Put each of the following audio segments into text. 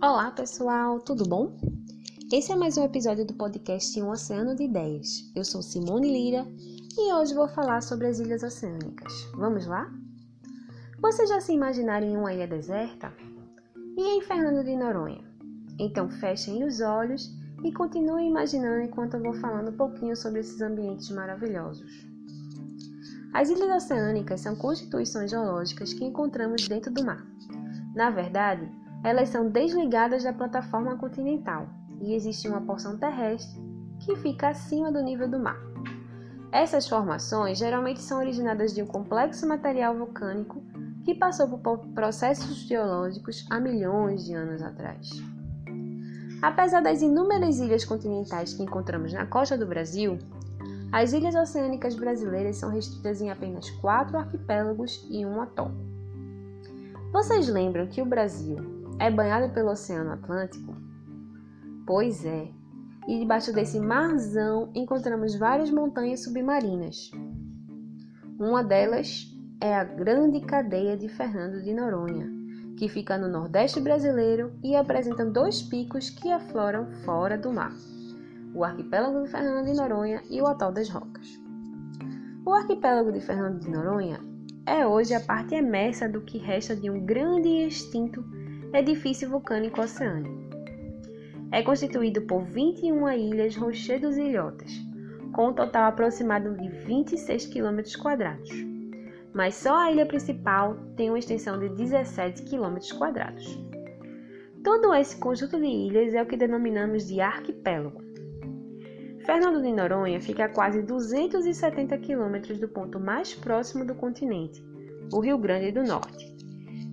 Olá, pessoal, tudo bom? Esse é mais um episódio do podcast Um Oceano de Ideias. Eu sou Simone Lira e hoje vou falar sobre as ilhas oceânicas. Vamos lá? Vocês já se imaginaram em uma ilha deserta? E em Fernando de Noronha? Então fechem os olhos e continuem imaginando enquanto eu vou falando um pouquinho sobre esses ambientes maravilhosos. As ilhas oceânicas são constituições geológicas que encontramos dentro do mar. Na verdade, elas são desligadas da plataforma continental e existe uma porção terrestre que fica acima do nível do mar. Essas formações geralmente são originadas de um complexo material vulcânico que passou por processos geológicos há milhões de anos atrás. Apesar das inúmeras ilhas continentais que encontramos na costa do Brasil, as ilhas oceânicas brasileiras são restritas em apenas quatro arquipélagos e um atol. Vocês lembram que o Brasil é banhado pelo Oceano Atlântico? Pois é, e debaixo desse marzão encontramos várias montanhas submarinas. Uma delas é a Grande Cadeia de Fernando de Noronha, que fica no Nordeste brasileiro e apresenta dois picos que afloram fora do mar: o Arquipélago de Fernando de Noronha e o Atol das Rocas. O Arquipélago de Fernando de Noronha é hoje a parte emersa do que resta de um grande e extinto edifício vulcânico oceânico. É constituído por 21 ilhas rochedos e ilhotas, com um total aproximado de 26 km quadrados. Mas só a ilha principal tem uma extensão de 17 km quadrados. Todo esse conjunto de ilhas é o que denominamos de arquipélago. Fernando de Noronha fica a quase 270 quilômetros do ponto mais próximo do continente, o Rio Grande do Norte,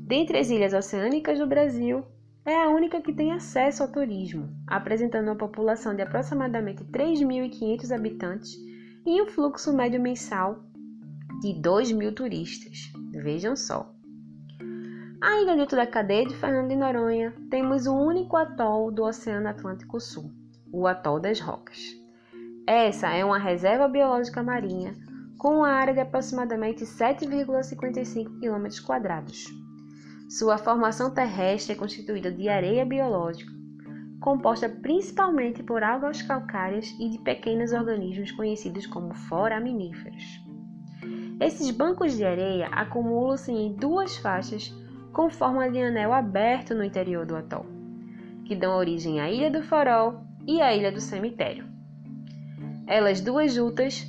Dentre as ilhas oceânicas do Brasil, é a única que tem acesso ao turismo, apresentando uma população de aproximadamente 3.500 habitantes e um fluxo médio mensal de 2 mil turistas. Vejam só. Ainda dentro da cadeia de Fernando de Noronha, temos o único atol do Oceano Atlântico Sul, o Atol das Rocas. Essa é uma reserva biológica marinha com uma área de aproximadamente 7,55 km, sua formação terrestre é constituída de areia biológica, composta principalmente por algas calcárias e de pequenos organismos conhecidos como foraminíferos. Esses bancos de areia acumulam-se em duas faixas com forma de anel aberto no interior do atol, que dão origem à Ilha do Farol e à Ilha do Cemitério. Elas duas juntas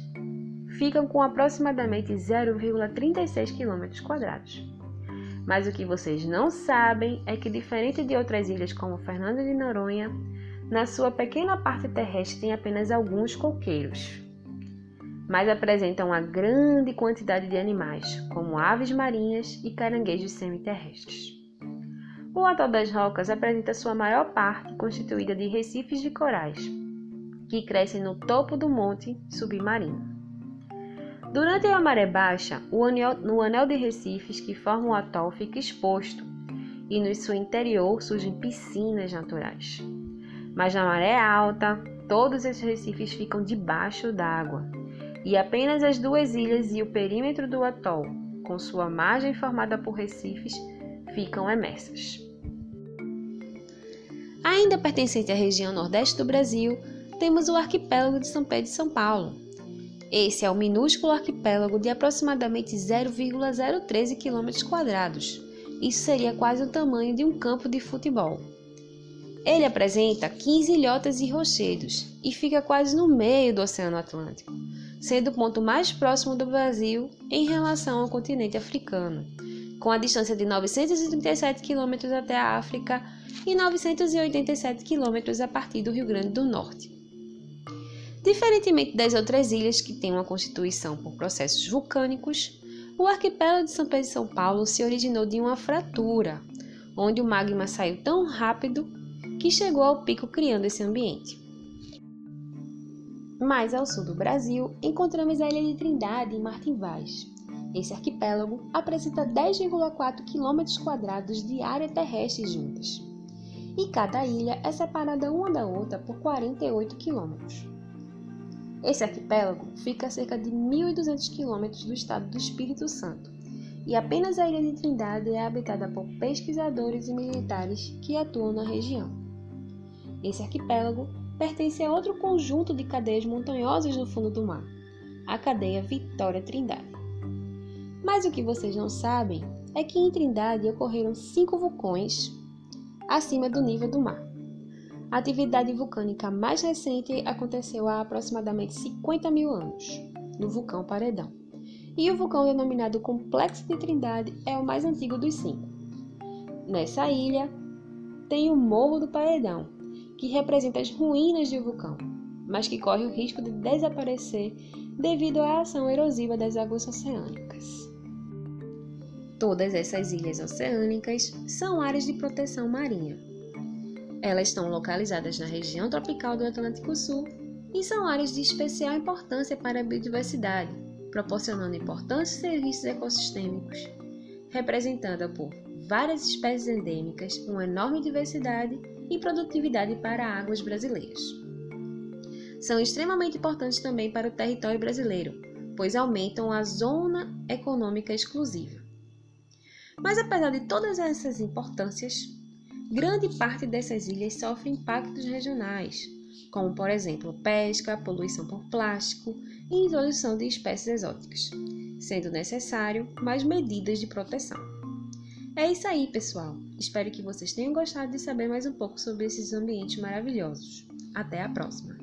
ficam com aproximadamente 0,36 km quadrados. Mas o que vocês não sabem é que, diferente de outras ilhas como Fernando de Noronha, na sua pequena parte terrestre tem apenas alguns coqueiros, mas apresentam uma grande quantidade de animais, como aves marinhas e caranguejos semiterrestres. O Atol das Rocas apresenta sua maior parte constituída de recifes de corais, que crescem no topo do monte submarino. Durante a maré baixa, o anel, no anel de recifes que formam o atol fica exposto e no seu interior surgem piscinas naturais. Mas na maré alta, todos esses recifes ficam debaixo d'água e apenas as duas ilhas e o perímetro do atol, com sua margem formada por recifes, ficam emersas. Ainda pertencente à região nordeste do Brasil, temos o arquipélago de São Pedro e São Paulo, esse é o minúsculo arquipélago de aproximadamente 0,013 km. Isso seria quase o tamanho de um campo de futebol. Ele apresenta 15 ilhotas e rochedos e fica quase no meio do Oceano Atlântico, sendo o ponto mais próximo do Brasil em relação ao continente africano, com a distância de 937 km até a África e 987 km a partir do Rio Grande do Norte. Diferentemente das outras ilhas que têm uma constituição por processos vulcânicos, o arquipélago de São Pedro e São Paulo se originou de uma fratura, onde o magma saiu tão rápido que chegou ao pico criando esse ambiente. Mais ao sul do Brasil, encontramos a ilha de Trindade em Martin Vaz. Esse arquipélago apresenta 10,4 km de área terrestre juntas. E cada ilha é separada uma da outra por 48 km. Esse arquipélago fica a cerca de 1.200 quilômetros do estado do Espírito Santo e apenas a ilha de Trindade é habitada por pesquisadores e militares que atuam na região. Esse arquipélago pertence a outro conjunto de cadeias montanhosas no fundo do mar, a cadeia Vitória Trindade. Mas o que vocês não sabem é que em Trindade ocorreram cinco vulcões acima do nível do mar. A atividade vulcânica mais recente aconteceu há aproximadamente 50 mil anos, no vulcão Paredão. E o vulcão denominado Complexo de Trindade é o mais antigo dos cinco. Nessa ilha tem o Morro do Paredão, que representa as ruínas de um vulcão, mas que corre o risco de desaparecer devido à ação erosiva das águas oceânicas. Todas essas ilhas oceânicas são áreas de proteção marinha. Elas estão localizadas na região tropical do Atlântico Sul e são áreas de especial importância para a biodiversidade, proporcionando importantes serviços ecossistêmicos, representada por várias espécies endêmicas, uma enorme diversidade e produtividade para águas brasileiras. São extremamente importantes também para o território brasileiro, pois aumentam a zona econômica exclusiva. Mas apesar de todas essas importâncias, grande parte dessas ilhas sofre impactos regionais, como por exemplo pesca, poluição por plástico e introdução de espécies exóticas, sendo necessário mais medidas de proteção. É isso aí, pessoal. Espero que vocês tenham gostado de saber mais um pouco sobre esses ambientes maravilhosos. Até a próxima!